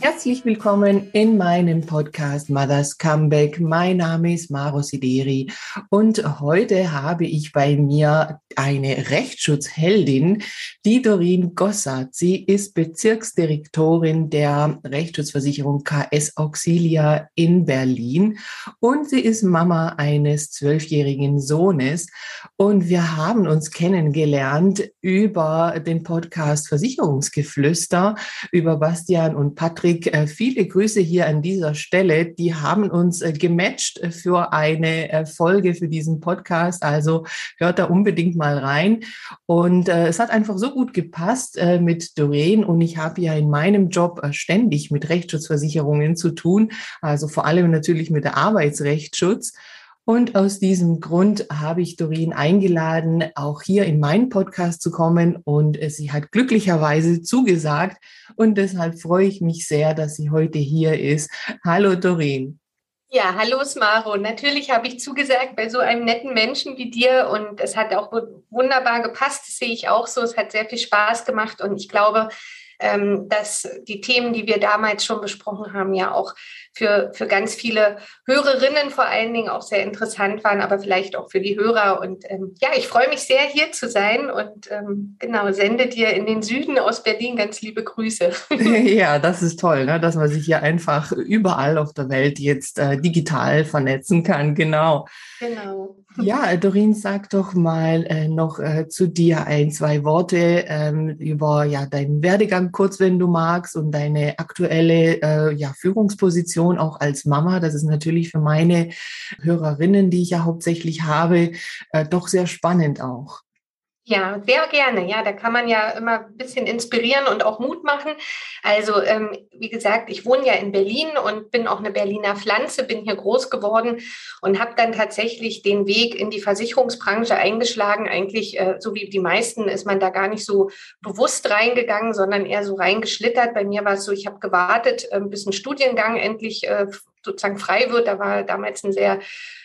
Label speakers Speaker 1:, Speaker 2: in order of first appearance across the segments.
Speaker 1: Herzlich willkommen in meinem Podcast Mothers Comeback. Mein Name ist Maro Sideri und heute habe ich bei mir eine Rechtsschutzheldin, die Doreen Gossart. Sie ist Bezirksdirektorin der Rechtsschutzversicherung KS Auxilia in Berlin und sie ist Mama eines zwölfjährigen Sohnes und wir haben uns kennengelernt über den Podcast Versicherungsgeflüster über Bastian und Patrick Patrick, äh, viele Grüße hier an dieser Stelle. Die haben uns äh, gematcht für eine äh, Folge für diesen Podcast. Also hört da unbedingt mal rein. Und es hat einfach so gut gepasst mit Doreen. Und ich habe ja in meinem Job ständig mit Rechtsschutzversicherungen zu tun. Also vor allem natürlich mit der Arbeitsrechtsschutz. Und aus diesem Grund habe ich Doreen eingeladen, auch hier in meinen Podcast zu kommen. Und sie hat glücklicherweise zugesagt. Und deshalb freue ich mich sehr, dass sie heute hier ist. Hallo Doreen.
Speaker 2: Ja, hallo Smaro. Natürlich habe ich zugesagt bei so einem netten Menschen wie dir und es hat auch wunderbar gepasst. Das sehe ich auch so. Es hat sehr viel Spaß gemacht und ich glaube, dass die Themen, die wir damals schon besprochen haben, ja auch für, für ganz viele Hörerinnen vor allen Dingen auch sehr interessant waren, aber vielleicht auch für die Hörer. Und ähm, ja, ich freue mich sehr, hier zu sein und ähm, genau, sende dir in den Süden aus Berlin ganz liebe Grüße.
Speaker 1: Ja, das ist toll, ne? dass man sich hier einfach überall auf der Welt jetzt äh, digital vernetzen kann. Genau. Genau. Ja, Dorin, sag doch mal äh, noch äh, zu dir ein, zwei Worte ähm, über ja, deinen Werdegang kurz, wenn du magst, und deine aktuelle äh, ja, Führungsposition auch als Mama. Das ist natürlich für meine Hörerinnen, die ich ja hauptsächlich habe, äh, doch sehr spannend auch.
Speaker 2: Ja, sehr gerne. Ja, da kann man ja immer ein bisschen inspirieren und auch Mut machen. Also, ähm, wie gesagt, ich wohne ja in Berlin und bin auch eine Berliner Pflanze, bin hier groß geworden und habe dann tatsächlich den Weg in die Versicherungsbranche eingeschlagen. Eigentlich, äh, so wie die meisten, ist man da gar nicht so bewusst reingegangen, sondern eher so reingeschlittert. Bei mir war es so, ich habe gewartet, äh, bis ein Studiengang endlich äh, sozusagen frei wird. Da war damals ein sehr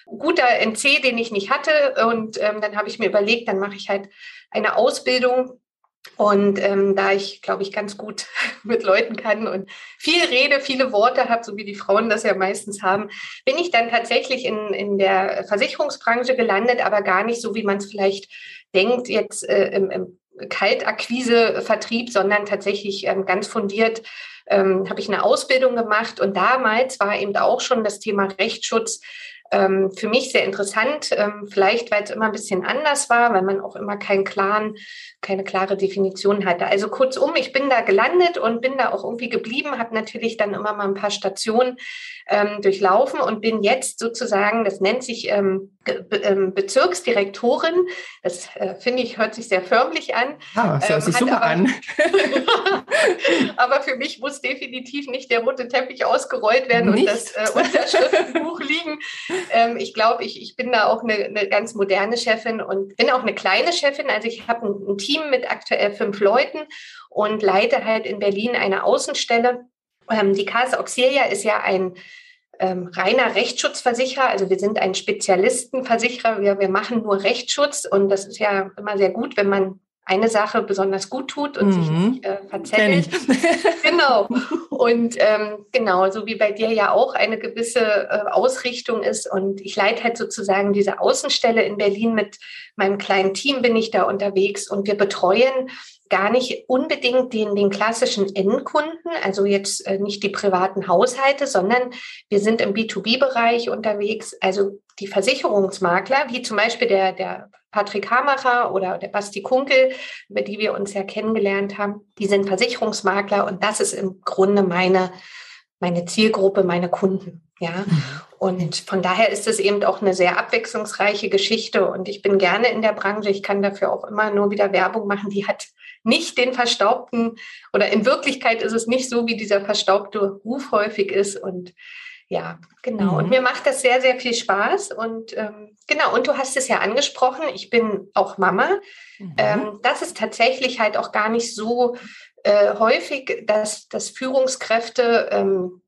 Speaker 2: guter NC, den ich nicht hatte. Und ähm, dann habe ich mir überlegt, dann mache ich halt eine Ausbildung. Und ähm, da ich, glaube ich, ganz gut mit Leuten kann und viel rede, viele Worte habe, so wie die Frauen das ja meistens haben, bin ich dann tatsächlich in, in der Versicherungsbranche gelandet, aber gar nicht so, wie man es vielleicht denkt, jetzt äh, im, im Kaltakquise-Vertrieb, sondern tatsächlich ähm, ganz fundiert ähm, habe ich eine Ausbildung gemacht. Und damals war eben auch schon das Thema Rechtsschutz ähm, für mich sehr interessant, ähm, vielleicht weil es immer ein bisschen anders war, weil man auch immer keinen klaren, keine klare Definition hatte. Also kurzum, ich bin da gelandet und bin da auch irgendwie geblieben, habe natürlich dann immer mal ein paar Stationen ähm, durchlaufen und bin jetzt sozusagen, das nennt sich ähm, Bezirksdirektorin. Das äh, finde ich, hört sich sehr förmlich an.
Speaker 1: Ah, das hört sich super aber, an.
Speaker 2: aber für mich muss definitiv nicht der rote Teppich ausgerollt werden nicht? und das äh, Unterschriftenbuch liegen. Ähm, ich glaube, ich, ich bin da auch eine, eine, ganz moderne Chefin und bin auch eine kleine Chefin. Also ich habe ein, ein Team mit aktuell fünf Leuten und leite halt in Berlin eine Außenstelle. Ähm, die Casa Auxilia ist ja ein ähm, reiner Rechtsschutzversicherer. Also wir sind ein Spezialistenversicherer. Wir, wir machen nur Rechtsschutz und das ist ja immer sehr gut, wenn man eine Sache besonders gut tut und mhm. sich nicht äh, verzettelt. genau. Und ähm, genau, so wie bei dir ja auch eine gewisse äh, Ausrichtung ist. Und ich leite halt sozusagen diese Außenstelle in Berlin mit meinem kleinen Team bin ich da unterwegs und wir betreuen gar nicht unbedingt den, den klassischen Endkunden, also jetzt äh, nicht die privaten Haushalte, sondern wir sind im B2B-Bereich unterwegs, also die Versicherungsmakler, wie zum Beispiel der, der Patrick Hamacher oder der Basti Kunkel, über die wir uns ja kennengelernt haben, die sind Versicherungsmakler und das ist im Grunde meine, meine Zielgruppe, meine Kunden. Ja, mhm. und von daher ist es eben auch eine sehr abwechslungsreiche Geschichte und ich bin gerne in der Branche. Ich kann dafür auch immer nur wieder Werbung machen. Die hat nicht den verstaubten oder in Wirklichkeit ist es nicht so, wie dieser verstaubte Ruf häufig ist und ja, genau. Mhm. Und mir macht das sehr, sehr viel Spaß. Und ähm, genau, und du hast es ja angesprochen, ich bin auch Mama. Mhm. Ähm, das ist tatsächlich halt auch gar nicht so äh, häufig, dass, dass Führungskräfte ähm,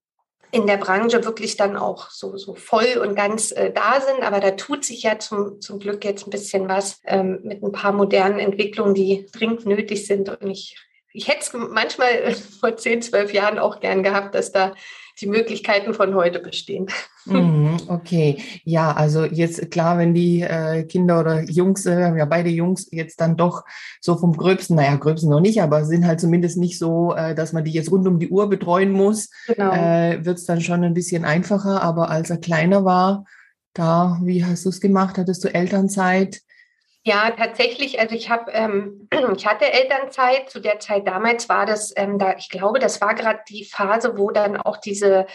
Speaker 2: in der Branche wirklich dann auch so, so voll und ganz äh, da sind. Aber da tut sich ja zum, zum Glück jetzt ein bisschen was ähm, mit ein paar modernen Entwicklungen, die dringend nötig sind. Und ich ich hätte es manchmal vor 10, 12 Jahren auch gern gehabt, dass da die Möglichkeiten von heute bestehen.
Speaker 1: Mhm, okay, ja, also jetzt klar, wenn die äh, Kinder oder Jungs, äh, wir haben ja beide Jungs jetzt dann doch so vom Gröbsten, naja, Gröbsten noch nicht, aber sind halt zumindest nicht so, äh, dass man die jetzt rund um die Uhr betreuen muss, genau. äh, wird es dann schon ein bisschen einfacher. Aber als er kleiner war, da, wie hast du es gemacht? Hattest du Elternzeit?
Speaker 2: Ja, tatsächlich. Also ich habe, ähm, ich hatte Elternzeit. Zu der Zeit damals war das, ähm, da, ich glaube, das war gerade die Phase, wo dann auch diese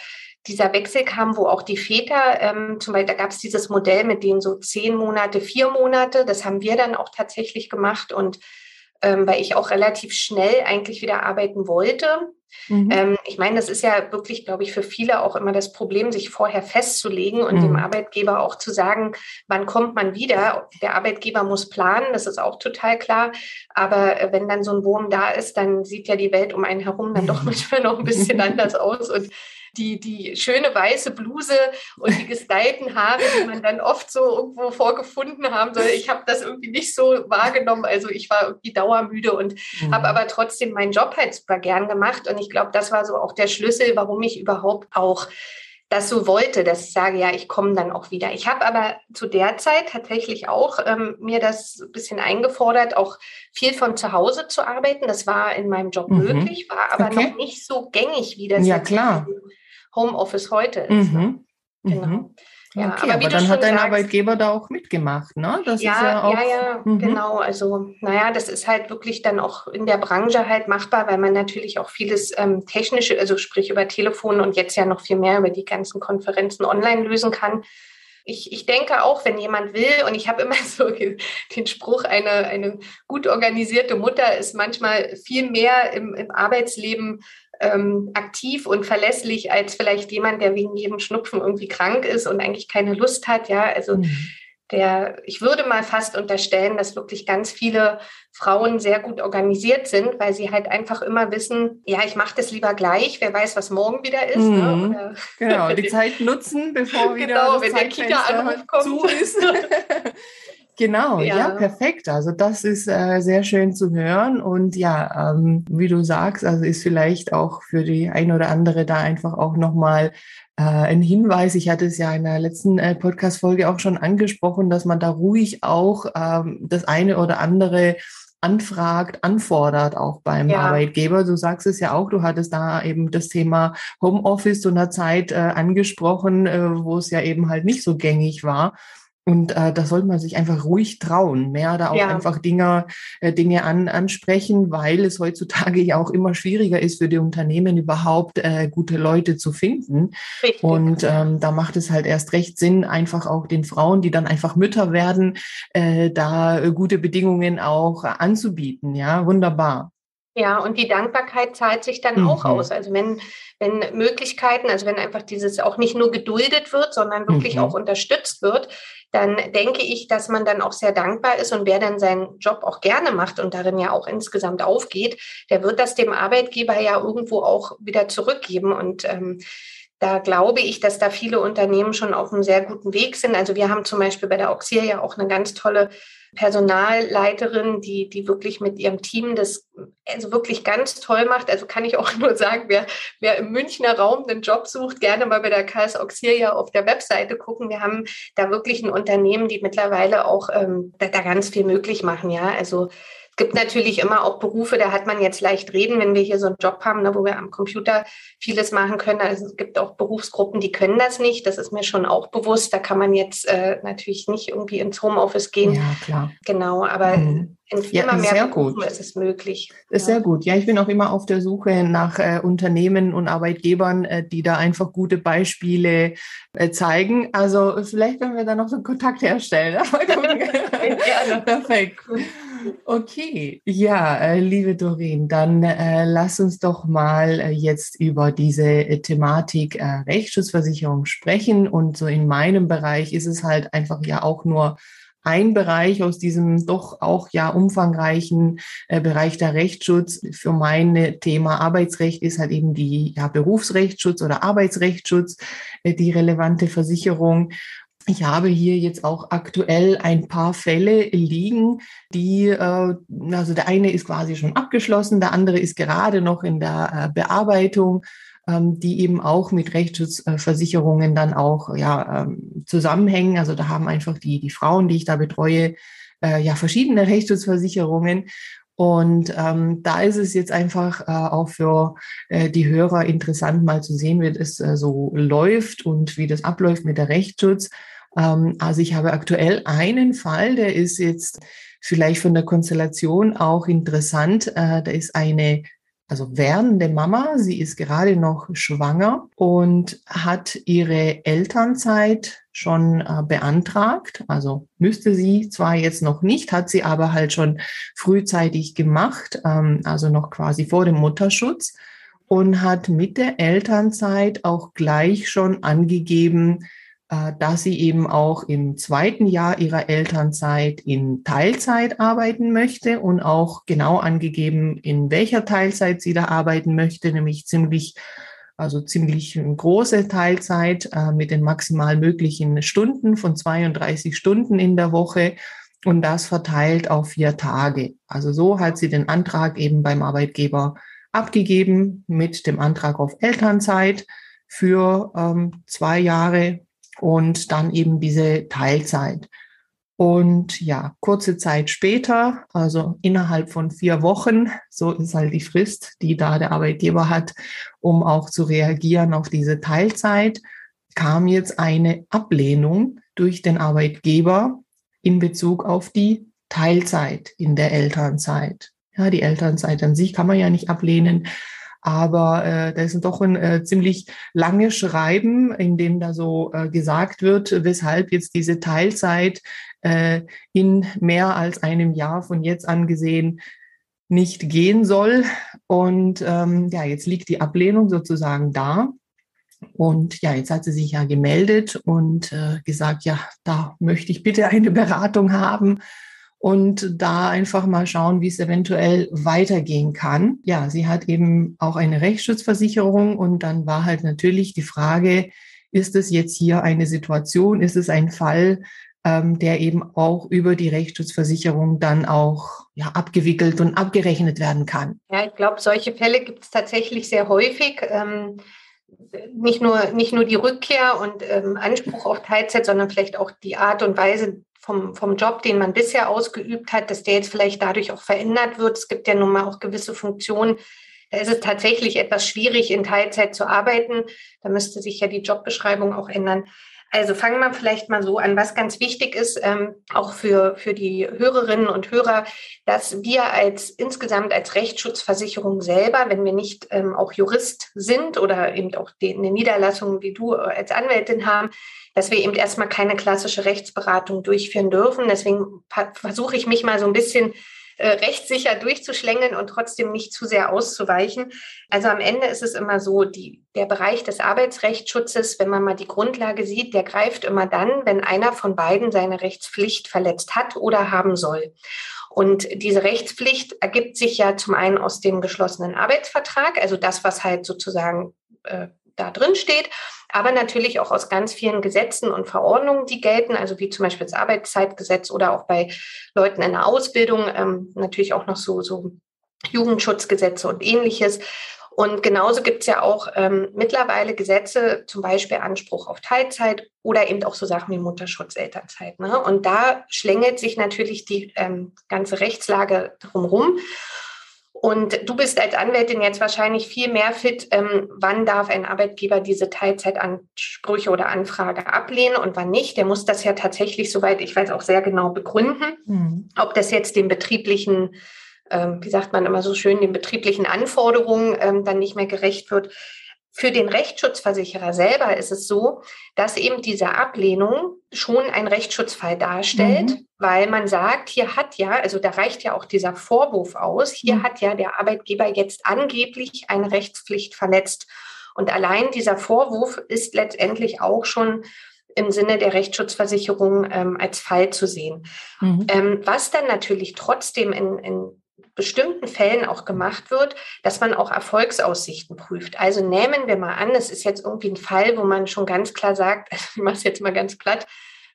Speaker 2: dieser Wechsel kam, wo auch die Väter, ähm, zum Beispiel, da gab es dieses Modell mit denen so zehn Monate, vier Monate. Das haben wir dann auch tatsächlich gemacht und ähm, weil ich auch relativ schnell eigentlich wieder arbeiten wollte. Mhm. Ähm, ich meine, das ist ja wirklich, glaube ich, für viele auch immer das Problem, sich vorher festzulegen und mhm. dem Arbeitgeber auch zu sagen, wann kommt man wieder. Der Arbeitgeber muss planen, das ist auch total klar. Aber äh, wenn dann so ein Wurm da ist, dann sieht ja die Welt um einen herum dann doch manchmal noch ein bisschen anders aus. Und die, die schöne weiße Bluse und die gestylten Haare, die man dann oft so irgendwo vorgefunden haben soll. Ich habe das irgendwie nicht so wahrgenommen. Also ich war irgendwie dauermüde und mhm. habe aber trotzdem meinen Job halt super gern gemacht. Und ich glaube, das war so auch der Schlüssel, warum ich überhaupt auch das so wollte, dass ich sage, ja, ich komme dann auch wieder. Ich habe aber zu der Zeit tatsächlich auch ähm, mir das ein bisschen eingefordert, auch viel von zu Hause zu arbeiten. Das war in meinem Job mhm. möglich, war aber okay. noch nicht so gängig, wie das
Speaker 1: ja, klar.
Speaker 2: Homeoffice heute ist. Ne? Mhm.
Speaker 1: Genau. Mhm. Ja, okay, aber, aber dann hat dein sagst, Arbeitgeber da auch mitgemacht, ne?
Speaker 2: Das ja, ja, auch, ja, ja, mhm. genau. Also, naja, das ist halt wirklich dann auch in der Branche halt machbar, weil man natürlich auch vieles ähm, technische, also sprich über Telefon und jetzt ja noch viel mehr über die ganzen Konferenzen online lösen kann. Ich, ich denke auch, wenn jemand will, und ich habe immer so den Spruch, eine, eine gut organisierte Mutter ist manchmal viel mehr im, im Arbeitsleben ähm, aktiv und verlässlich als vielleicht jemand, der wegen jedem Schnupfen irgendwie krank ist und eigentlich keine Lust hat. Ja, also mhm. der, ich würde mal fast unterstellen, dass wirklich ganz viele Frauen sehr gut organisiert sind, weil sie halt einfach immer wissen, ja, ich mache das lieber gleich, wer weiß, was morgen wieder ist. Ne?
Speaker 1: Mhm. Ne? genau, die Zeit nutzen, bevor wieder genau, wenn der Kita-Anruf kommt. zu ist. Genau, ja. ja. perfekt. Also das ist äh, sehr schön zu hören. Und ja, ähm, wie du sagst, also ist vielleicht auch für die ein oder andere da einfach auch nochmal äh, ein Hinweis. Ich hatte es ja in der letzten äh, Podcast-Folge auch schon angesprochen, dass man da ruhig auch ähm, das eine oder andere anfragt, anfordert auch beim ja. Arbeitgeber. Du sagst es ja auch, du hattest da eben das Thema Homeoffice zu einer Zeit äh, angesprochen, äh, wo es ja eben halt nicht so gängig war. Und äh, da sollte man sich einfach ruhig trauen, mehr da auch ja. einfach Dinge, äh, Dinge an, ansprechen, weil es heutzutage ja auch immer schwieriger ist für die Unternehmen überhaupt äh, gute Leute zu finden. Richtig. Und ähm, da macht es halt erst recht Sinn, einfach auch den Frauen, die dann einfach Mütter werden, äh, da gute Bedingungen auch anzubieten. Ja, wunderbar.
Speaker 2: Ja, und die Dankbarkeit zahlt sich dann mhm. auch aus. Also wenn, wenn Möglichkeiten, also wenn einfach dieses auch nicht nur geduldet wird, sondern wirklich mhm. auch unterstützt wird, dann denke ich, dass man dann auch sehr dankbar ist und wer dann seinen Job auch gerne macht und darin ja auch insgesamt aufgeht, der wird das dem Arbeitgeber ja irgendwo auch wieder zurückgeben. Und ähm, da glaube ich, dass da viele Unternehmen schon auf einem sehr guten Weg sind. Also wir haben zum Beispiel bei der Auxil ja auch eine ganz tolle Personalleiterin, die, die wirklich mit ihrem Team das also wirklich ganz toll macht. Also kann ich auch nur sagen, wer, wer im Münchner Raum einen Job sucht, gerne mal bei der KS Auxilia auf der Webseite gucken. Wir haben da wirklich ein Unternehmen, die mittlerweile auch ähm, da, da ganz viel möglich machen. Ja, also gibt natürlich immer auch Berufe, da hat man jetzt leicht reden, wenn wir hier so einen Job haben, ne, wo wir am Computer vieles machen können. Also es gibt auch Berufsgruppen, die können das nicht. Das ist mir schon auch bewusst. Da kann man jetzt äh, natürlich nicht irgendwie ins Homeoffice gehen.
Speaker 1: Ja, klar.
Speaker 2: Genau, aber mhm. in ja, immer mehr Berufen ist es möglich.
Speaker 1: Ist ja. sehr gut. Ja, ich bin auch immer auf der Suche nach äh, Unternehmen und Arbeitgebern, äh, die da einfach gute Beispiele äh, zeigen. Also vielleicht, wenn wir da noch so einen Kontakt herstellen. Perfekt. Okay, ja, äh, liebe Doreen, dann äh, lass uns doch mal äh, jetzt über diese äh, Thematik äh, Rechtsschutzversicherung sprechen. Und so in meinem Bereich ist es halt einfach ja auch nur ein Bereich aus diesem doch auch ja umfangreichen äh, Bereich der Rechtsschutz. Für mein Thema Arbeitsrecht ist halt eben die ja, Berufsrechtsschutz oder Arbeitsrechtsschutz, äh, die relevante Versicherung. Ich habe hier jetzt auch aktuell ein paar Fälle liegen, die, äh, also der eine ist quasi schon abgeschlossen, der andere ist gerade noch in der äh, Bearbeitung, ähm, die eben auch mit Rechtsschutzversicherungen dann auch ja, ähm, zusammenhängen. Also da haben einfach die, die Frauen, die ich da betreue, äh, ja verschiedene Rechtsschutzversicherungen. Und ähm, da ist es jetzt einfach äh, auch für äh, die Hörer interessant, mal zu sehen, wie das äh, so läuft und wie das abläuft mit der Rechtsschutz. Ähm, also ich habe aktuell einen Fall, der ist jetzt vielleicht von der Konstellation auch interessant. Äh, da ist eine also werdende Mama, sie ist gerade noch schwanger und hat ihre Elternzeit schon äh, beantragt. Also müsste sie zwar jetzt noch nicht, hat sie aber halt schon frühzeitig gemacht, ähm, also noch quasi vor dem Mutterschutz und hat mit der Elternzeit auch gleich schon angegeben, äh, dass sie eben auch im zweiten Jahr ihrer Elternzeit in Teilzeit arbeiten möchte und auch genau angegeben, in welcher Teilzeit sie da arbeiten möchte, nämlich ziemlich, also ziemlich große Teilzeit äh, mit den maximal möglichen Stunden von 32 Stunden in der Woche und das verteilt auf vier Tage. Also so hat sie den Antrag eben beim Arbeitgeber abgegeben mit dem Antrag auf Elternzeit für ähm, zwei Jahre und dann eben diese Teilzeit. Und ja, kurze Zeit später, also innerhalb von vier Wochen, so ist halt die Frist, die da der Arbeitgeber hat, um auch zu reagieren auf diese Teilzeit, kam jetzt eine Ablehnung durch den Arbeitgeber in Bezug auf die Teilzeit in der Elternzeit. Ja, die Elternzeit an sich kann man ja nicht ablehnen, aber äh, da ist doch ein äh, ziemlich langes Schreiben, in dem da so äh, gesagt wird, weshalb jetzt diese Teilzeit äh, in mehr als einem Jahr von jetzt an gesehen nicht gehen soll. Und ähm, ja, jetzt liegt die Ablehnung sozusagen da. Und ja, jetzt hat sie sich ja gemeldet und äh, gesagt, ja, da möchte ich bitte eine Beratung haben und da einfach mal schauen, wie es eventuell weitergehen kann. Ja, sie hat eben auch eine Rechtsschutzversicherung und dann war halt natürlich die Frage, ist es jetzt hier eine Situation, ist es ein Fall, ähm, der eben auch über die Rechtsschutzversicherung dann auch ja, abgewickelt und abgerechnet werden kann.
Speaker 2: Ja, ich glaube, solche Fälle gibt es tatsächlich sehr häufig. Ähm, nicht, nur, nicht nur die Rückkehr und ähm, Anspruch auf Teilzeit, sondern vielleicht auch die Art und Weise, vom, vom Job, den man bisher ausgeübt hat, dass der jetzt vielleicht dadurch auch verändert wird. Es gibt ja nun mal auch gewisse Funktionen, da ist es tatsächlich etwas schwierig, in Teilzeit zu arbeiten. Da müsste sich ja die Jobbeschreibung auch ändern. Also fangen wir vielleicht mal so an, was ganz wichtig ist, ähm, auch für, für die Hörerinnen und Hörer, dass wir als insgesamt als Rechtsschutzversicherung selber, wenn wir nicht ähm, auch Jurist sind oder eben auch die, eine Niederlassung wie du als Anwältin haben, dass wir eben erstmal keine klassische Rechtsberatung durchführen dürfen. Deswegen versuche ich mich mal so ein bisschen rechtssicher durchzuschlängeln und trotzdem nicht zu sehr auszuweichen. Also am Ende ist es immer so, die, der Bereich des Arbeitsrechtsschutzes, wenn man mal die Grundlage sieht, der greift immer dann, wenn einer von beiden seine Rechtspflicht verletzt hat oder haben soll. Und diese Rechtspflicht ergibt sich ja zum einen aus dem geschlossenen Arbeitsvertrag, also das, was halt sozusagen äh, da drin steht, aber natürlich auch aus ganz vielen Gesetzen und Verordnungen, die gelten, also wie zum Beispiel das Arbeitszeitgesetz oder auch bei Leuten in der Ausbildung, ähm, natürlich auch noch so, so Jugendschutzgesetze und ähnliches. Und genauso gibt es ja auch ähm, mittlerweile Gesetze, zum Beispiel Anspruch auf Teilzeit oder eben auch so Sachen wie Mutterschutz, Elternzeit. Ne? Und da schlängelt sich natürlich die ähm, ganze Rechtslage drumherum. Und du bist als Anwältin jetzt wahrscheinlich viel mehr fit, ähm, wann darf ein Arbeitgeber diese Teilzeitansprüche oder Anfrage ablehnen und wann nicht. Der muss das ja tatsächlich, soweit ich weiß, auch sehr genau begründen, mhm. ob das jetzt den betrieblichen, ähm, wie sagt man immer so schön, den betrieblichen Anforderungen ähm, dann nicht mehr gerecht wird. Für den Rechtsschutzversicherer selber ist es so, dass eben diese Ablehnung schon ein Rechtsschutzfall darstellt, mhm. weil man sagt, hier hat ja, also da reicht ja auch dieser Vorwurf aus, hier mhm. hat ja der Arbeitgeber jetzt angeblich eine Rechtspflicht verletzt. Und allein dieser Vorwurf ist letztendlich auch schon im Sinne der Rechtsschutzversicherung ähm, als Fall zu sehen. Mhm. Ähm, was dann natürlich trotzdem in, in bestimmten Fällen auch gemacht wird, dass man auch Erfolgsaussichten prüft. Also nehmen wir mal an, es ist jetzt irgendwie ein Fall, wo man schon ganz klar sagt, ich mache es jetzt mal ganz platt,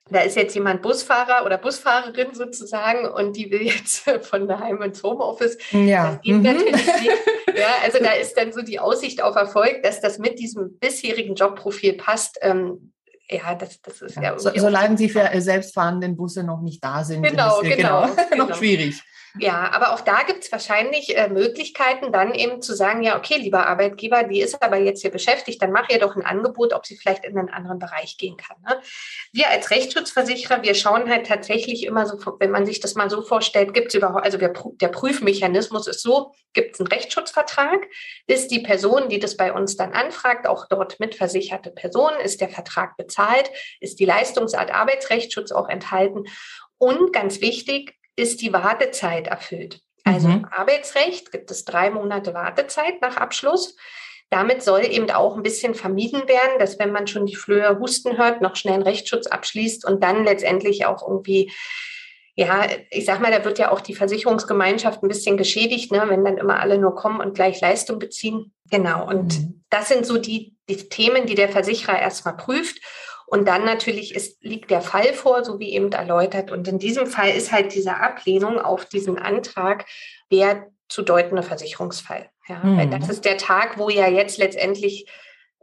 Speaker 2: da ist jetzt jemand Busfahrer oder Busfahrerin sozusagen und die will jetzt von daheim ins Homeoffice.
Speaker 1: Ja.
Speaker 2: Das geht mhm. natürlich nicht. Ja, also da ist dann so die Aussicht auf Erfolg, dass das mit diesem bisherigen Jobprofil passt. Ähm, ja, das, das ist ja. ja
Speaker 1: so, solange Sie für selbstfahrenden Busse noch nicht da sind,
Speaker 2: genau,
Speaker 1: ist
Speaker 2: genau,
Speaker 1: genau, genau, noch schwierig.
Speaker 2: Ja, aber auch da gibt es wahrscheinlich äh, Möglichkeiten, dann eben zu sagen, ja, okay, lieber Arbeitgeber, die ist aber jetzt hier beschäftigt, dann mach ihr doch ein Angebot, ob sie vielleicht in einen anderen Bereich gehen kann. Ne? Wir als Rechtsschutzversicherer, wir schauen halt tatsächlich immer so, wenn man sich das mal so vorstellt, gibt es überhaupt, also wir, der Prüfmechanismus ist so, gibt es einen Rechtsschutzvertrag, ist die Person, die das bei uns dann anfragt, auch dort mitversicherte Person, ist der Vertrag bezahlt, ist die Leistungsart Arbeitsrechtsschutz auch enthalten und ganz wichtig, ist die Wartezeit erfüllt. Also mhm. im Arbeitsrecht gibt es drei Monate Wartezeit nach Abschluss. Damit soll eben auch ein bisschen vermieden werden, dass wenn man schon die Flöhe husten hört, noch schnell einen Rechtsschutz abschließt und dann letztendlich auch irgendwie, ja, ich sag mal, da wird ja auch die Versicherungsgemeinschaft ein bisschen geschädigt, ne, wenn dann immer alle nur kommen und gleich Leistung beziehen. Genau. Und mhm. das sind so die, die Themen, die der Versicherer erstmal prüft. Und dann natürlich ist, liegt der Fall vor, so wie eben erläutert. Und in diesem Fall ist halt diese Ablehnung auf diesen Antrag der zu deutende Versicherungsfall. Ja, mhm. Weil das ist der Tag, wo ja jetzt letztendlich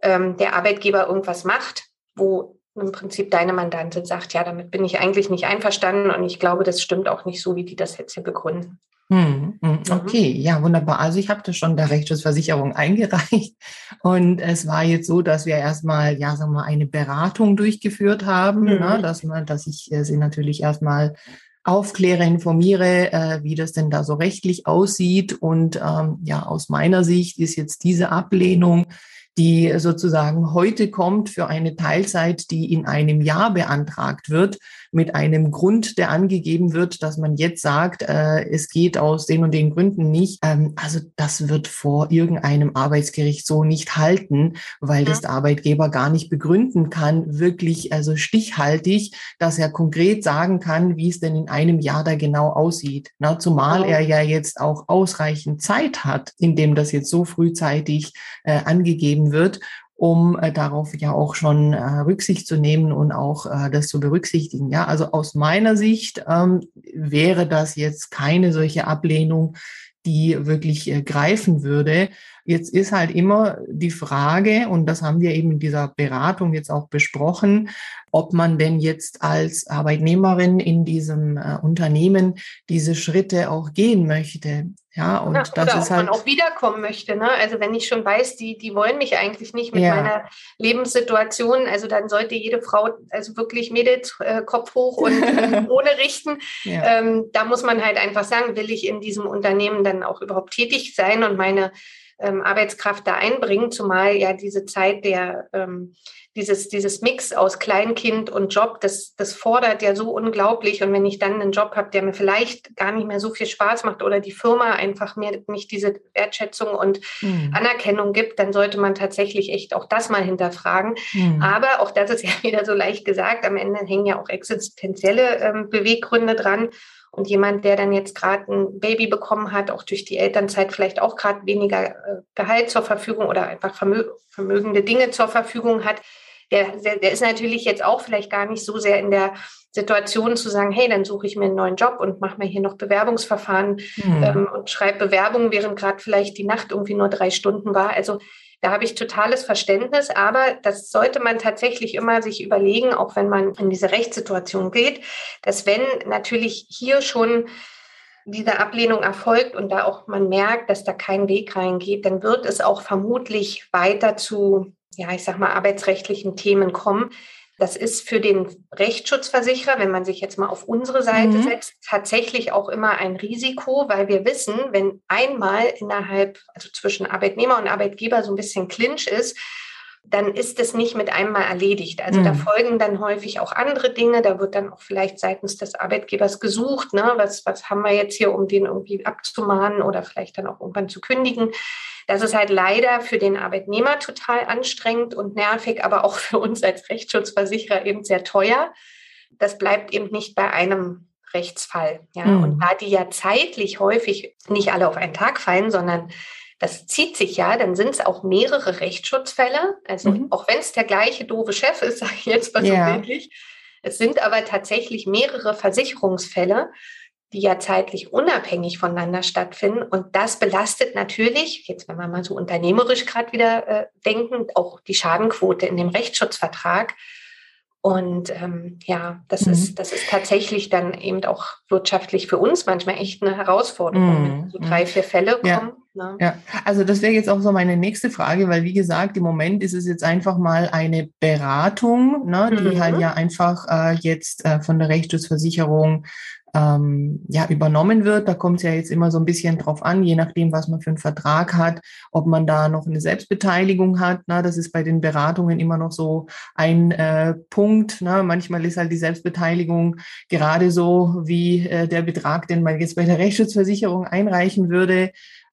Speaker 2: ähm, der Arbeitgeber irgendwas macht, wo im Prinzip deine Mandantin sagt, ja, damit bin ich eigentlich nicht einverstanden und ich glaube, das stimmt auch nicht so, wie die das jetzt hier begründen.
Speaker 1: Hm, hm, okay, ja, wunderbar. Also ich habe das schon der Rechtsschutzversicherung eingereicht und es war jetzt so, dass wir erstmal, ja, sagen wir mal, eine Beratung durchgeführt haben, ne, mhm. ne, dass man, dass ich äh, sie natürlich erstmal aufkläre, informiere, äh, wie das denn da so rechtlich aussieht und ähm, ja, aus meiner Sicht ist jetzt diese Ablehnung die sozusagen heute kommt für eine Teilzeit, die in einem Jahr beantragt wird, mit einem Grund, der angegeben wird, dass man jetzt sagt, äh, es geht aus den und den Gründen nicht. Ähm, also das wird vor irgendeinem Arbeitsgericht so nicht halten, weil ja. das der Arbeitgeber gar nicht begründen kann, wirklich also stichhaltig, dass er konkret sagen kann, wie es denn in einem Jahr da genau aussieht. Na, zumal er ja jetzt auch ausreichend Zeit hat, indem das jetzt so frühzeitig äh, angegeben wird um äh, darauf ja auch schon äh, Rücksicht zu nehmen und auch äh, das zu berücksichtigen. Ja, also aus meiner Sicht ähm, wäre das jetzt keine solche Ablehnung, die wirklich äh, greifen würde. Jetzt ist halt immer die Frage, und das haben wir eben in dieser Beratung jetzt auch besprochen, ob man denn jetzt als Arbeitnehmerin in diesem äh, Unternehmen diese Schritte auch gehen möchte. Ja, und ja, das ist halt.
Speaker 2: man auch wiederkommen möchte. Ne? Also wenn ich schon weiß, die, die wollen mich eigentlich nicht mit ja. meiner Lebenssituation, also dann sollte jede Frau also wirklich Mädels äh, Kopf hoch und ohne richten. Ja. Ähm, da muss man halt einfach sagen, will ich in diesem Unternehmen dann auch überhaupt tätig sein und meine ähm, Arbeitskraft da einbringen, zumal ja diese Zeit der ähm, dieses, dieses Mix aus Kleinkind und Job, das, das fordert ja so unglaublich. Und wenn ich dann einen Job habe, der mir vielleicht gar nicht mehr so viel Spaß macht oder die Firma einfach mir nicht diese Wertschätzung und mhm. Anerkennung gibt, dann sollte man tatsächlich echt auch das mal hinterfragen. Mhm. Aber auch das ist ja wieder so leicht gesagt. Am Ende hängen ja auch existenzielle ähm, Beweggründe dran. Und jemand, der dann jetzt gerade ein Baby bekommen hat, auch durch die Elternzeit vielleicht auch gerade weniger äh, Gehalt zur Verfügung oder einfach vermö vermögende Dinge zur Verfügung hat, der, der ist natürlich jetzt auch vielleicht gar nicht so sehr in der Situation zu sagen, hey, dann suche ich mir einen neuen Job und mache mir hier noch Bewerbungsverfahren mhm. ähm, und schreibe Bewerbungen, während gerade vielleicht die Nacht irgendwie nur drei Stunden war. Also da habe ich totales Verständnis, aber das sollte man tatsächlich immer sich überlegen, auch wenn man in diese Rechtssituation geht, dass wenn natürlich hier schon diese Ablehnung erfolgt und da auch man merkt, dass da kein Weg reingeht, dann wird es auch vermutlich weiter zu, ja, ich sag mal, arbeitsrechtlichen Themen kommen, das ist für den Rechtsschutzversicherer, wenn man sich jetzt mal auf unsere Seite mhm. setzt, tatsächlich auch immer ein Risiko, weil wir wissen, wenn einmal innerhalb, also zwischen Arbeitnehmer und Arbeitgeber so ein bisschen Clinch ist, dann ist es nicht mit einmal erledigt. Also mhm. da folgen dann häufig auch andere Dinge. Da wird dann auch vielleicht seitens des Arbeitgebers gesucht, ne? was, was haben wir jetzt hier, um den irgendwie abzumahnen oder vielleicht dann auch irgendwann zu kündigen. Das ist halt leider für den Arbeitnehmer total anstrengend und nervig, aber auch für uns als Rechtsschutzversicherer eben sehr teuer. Das bleibt eben nicht bei einem Rechtsfall. Ja? Mhm. Und da die ja zeitlich häufig nicht alle auf einen Tag fallen, sondern das zieht sich ja, dann sind es auch mehrere Rechtsschutzfälle. Also mhm. auch wenn es der gleiche doofe Chef ist, sage ich jetzt mal so ja. wirklich, Es sind aber tatsächlich mehrere Versicherungsfälle, die ja zeitlich unabhängig voneinander stattfinden. Und das belastet natürlich, jetzt wenn wir mal so unternehmerisch gerade wieder äh, denken, auch die Schadenquote in dem Rechtsschutzvertrag. Und ähm, ja, das mhm. ist, das ist tatsächlich dann eben auch wirtschaftlich für uns manchmal echt eine Herausforderung, mhm. wenn so drei, vier Fälle kommen.
Speaker 1: Ja. Ne? Ja, also das wäre jetzt auch so meine nächste Frage, weil wie gesagt, im Moment ist es jetzt einfach mal eine Beratung, ne, die mhm. halt ja einfach äh, jetzt äh, von der Rechtsschutzversicherung ähm, ja, übernommen wird. Da kommt es ja jetzt immer so ein bisschen drauf an, je nachdem, was man für einen Vertrag hat, ob man da noch eine Selbstbeteiligung hat. Na, das ist bei den Beratungen immer noch so ein äh, Punkt. Ne? Manchmal ist halt die Selbstbeteiligung gerade so wie äh, der Betrag, den man jetzt bei der Rechtsschutzversicherung einreichen würde.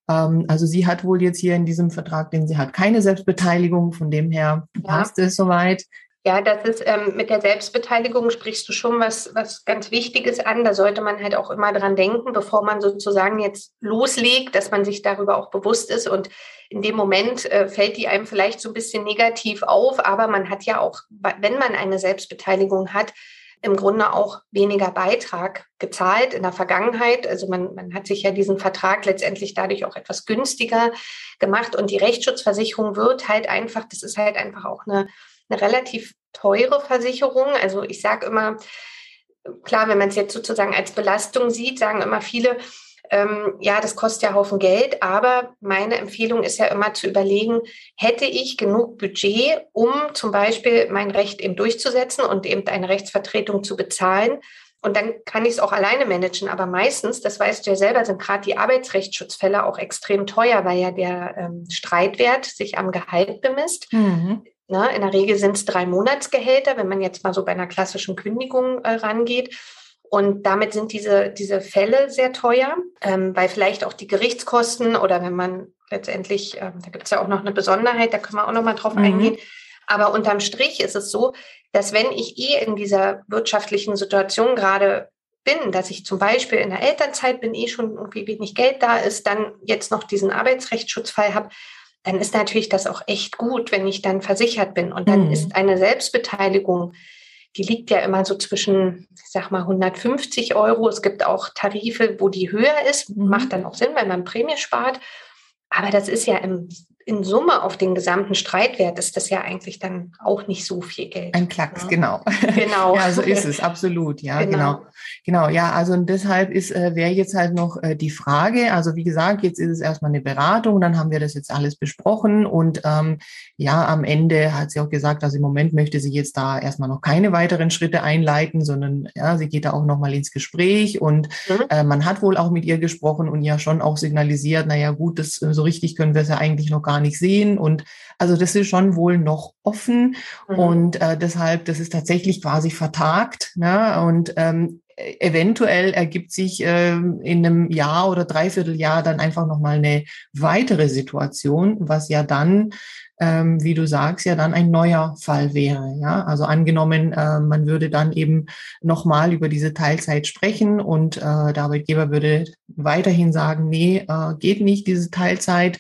Speaker 1: Ähm, also sie hat wohl jetzt hier in diesem Vertrag, den sie hat, keine Selbstbeteiligung. Von dem her ja. passt es soweit.
Speaker 2: Ja, das ist ähm, mit der Selbstbeteiligung sprichst du schon was, was ganz Wichtiges an. Da sollte man halt auch immer dran denken, bevor man sozusagen jetzt loslegt, dass man sich darüber auch bewusst ist. Und in dem Moment äh, fällt die einem vielleicht so ein bisschen negativ auf, aber man hat ja auch, wenn man eine Selbstbeteiligung hat, im Grunde auch weniger Beitrag gezahlt in der Vergangenheit. Also man, man hat sich ja diesen Vertrag letztendlich dadurch auch etwas günstiger gemacht. Und die Rechtsschutzversicherung wird halt einfach, das ist halt einfach auch eine eine relativ teure Versicherung. Also ich sage immer, klar, wenn man es jetzt sozusagen als Belastung sieht, sagen immer viele, ähm, ja, das kostet ja Haufen Geld, aber meine Empfehlung ist ja immer zu überlegen, hätte ich genug Budget, um zum Beispiel mein Recht eben durchzusetzen und eben eine Rechtsvertretung zu bezahlen. Und dann kann ich es auch alleine managen. Aber meistens, das weißt du ja selber, sind gerade die Arbeitsrechtsschutzfälle auch extrem teuer, weil ja der ähm, Streitwert sich am Gehalt bemisst. Mhm. Ne? In der Regel sind es drei Monatsgehälter, wenn man jetzt mal so bei einer klassischen Kündigung äh, rangeht. Und damit sind diese, diese Fälle sehr teuer, ähm, weil vielleicht auch die Gerichtskosten oder wenn man letztendlich, äh, da gibt es ja auch noch eine Besonderheit, da können wir auch noch mal drauf mhm. eingehen. Aber unterm Strich ist es so, dass wenn ich eh in dieser wirtschaftlichen Situation gerade bin, dass ich zum Beispiel in der Elternzeit bin, eh schon irgendwie wenig Geld da ist, dann jetzt noch diesen Arbeitsrechtsschutzfall habe dann ist natürlich das auch echt gut, wenn ich dann versichert bin. Und dann mhm. ist eine Selbstbeteiligung, die liegt ja immer so zwischen, ich sag mal, 150 Euro. Es gibt auch Tarife, wo die höher ist. Mhm. Macht dann auch Sinn, weil man Prämie spart. Aber das ist ja im in Summe auf den gesamten Streitwert ist das ja eigentlich dann auch nicht so viel Geld.
Speaker 1: Ein Klacks, ja. genau. Genau. ja, so ist es, absolut. Ja, genau. Genau, genau ja, also und deshalb ist, äh, wäre jetzt halt noch äh, die Frage, also wie gesagt, jetzt ist es erstmal eine Beratung, dann haben wir das jetzt alles besprochen und ähm, ja, am Ende hat sie auch gesagt, also im Moment möchte sie jetzt da erstmal noch keine weiteren Schritte einleiten, sondern ja, sie geht da auch nochmal ins Gespräch und mhm. äh, man hat wohl auch mit ihr gesprochen und ja schon auch signalisiert, naja gut, das so richtig können wir es ja eigentlich noch gar gar nicht sehen. Und also das ist schon wohl noch offen. Mhm. Und äh, deshalb, das ist tatsächlich quasi vertagt. Ne? Und ähm, eventuell ergibt sich ähm, in einem Jahr oder Dreivierteljahr dann einfach nochmal eine weitere Situation, was ja dann, ähm, wie du sagst, ja dann ein neuer Fall wäre. Ja, also angenommen, äh, man würde dann eben nochmal über diese Teilzeit sprechen und äh, der Arbeitgeber würde weiterhin sagen, nee, äh, geht nicht diese Teilzeit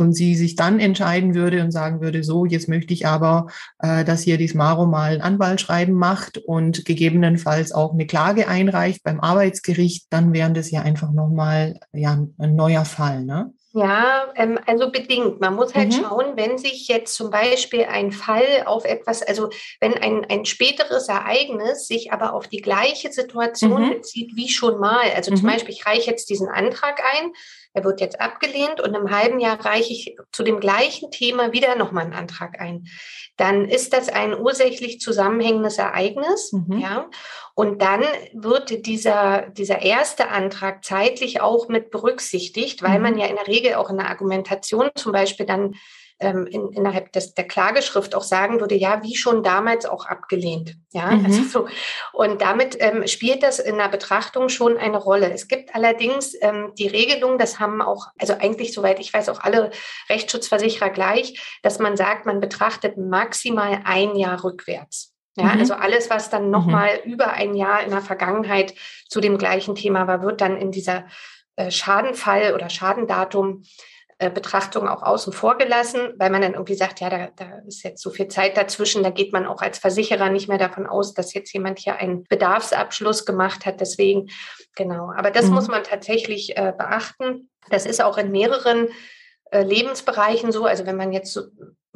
Speaker 1: und sie sich dann entscheiden würde und sagen würde, so, jetzt möchte ich aber, äh, dass hier die Smaro mal ein Anwaltschreiben macht und gegebenenfalls auch eine Klage einreicht beim Arbeitsgericht, dann wären das ja einfach nochmal ja, ein neuer Fall. Ne?
Speaker 2: Ja, ähm, also bedingt. Man muss halt mhm. schauen, wenn sich jetzt zum Beispiel ein Fall auf etwas, also wenn ein, ein späteres Ereignis sich aber auf die gleiche Situation mhm. bezieht wie schon mal. Also mhm. zum Beispiel, ich reiche jetzt diesen Antrag ein, er wird jetzt abgelehnt und im halben Jahr reiche ich zu dem gleichen Thema wieder nochmal einen Antrag ein. Dann ist das ein ursächlich zusammenhängendes Ereignis, mhm. ja. Und dann wird dieser, dieser erste Antrag zeitlich auch mit berücksichtigt, weil mhm. man ja in der Regel auch in der Argumentation zum Beispiel dann ähm, in, innerhalb des, der Klageschrift auch sagen würde, ja, wie schon damals auch abgelehnt. Ja, mhm. also so. Und damit ähm, spielt das in der Betrachtung schon eine Rolle. Es gibt allerdings ähm, die Regelung, das haben auch, also eigentlich, soweit ich weiß, auch alle Rechtsschutzversicherer gleich, dass man sagt, man betrachtet maximal ein Jahr rückwärts. Ja, mhm. also alles, was dann nochmal mhm. über ein Jahr in der Vergangenheit zu dem gleichen Thema war, wird dann in dieser äh, Schadenfall oder Schadendatum äh, Betrachtung auch außen vor gelassen, weil man dann irgendwie sagt, ja, da, da ist jetzt so viel Zeit dazwischen, da geht man auch als Versicherer nicht mehr davon aus, dass jetzt jemand hier einen Bedarfsabschluss gemacht hat. Deswegen, genau. Aber das mhm. muss man tatsächlich äh, beachten. Das ist auch in mehreren äh, Lebensbereichen so. Also wenn man jetzt so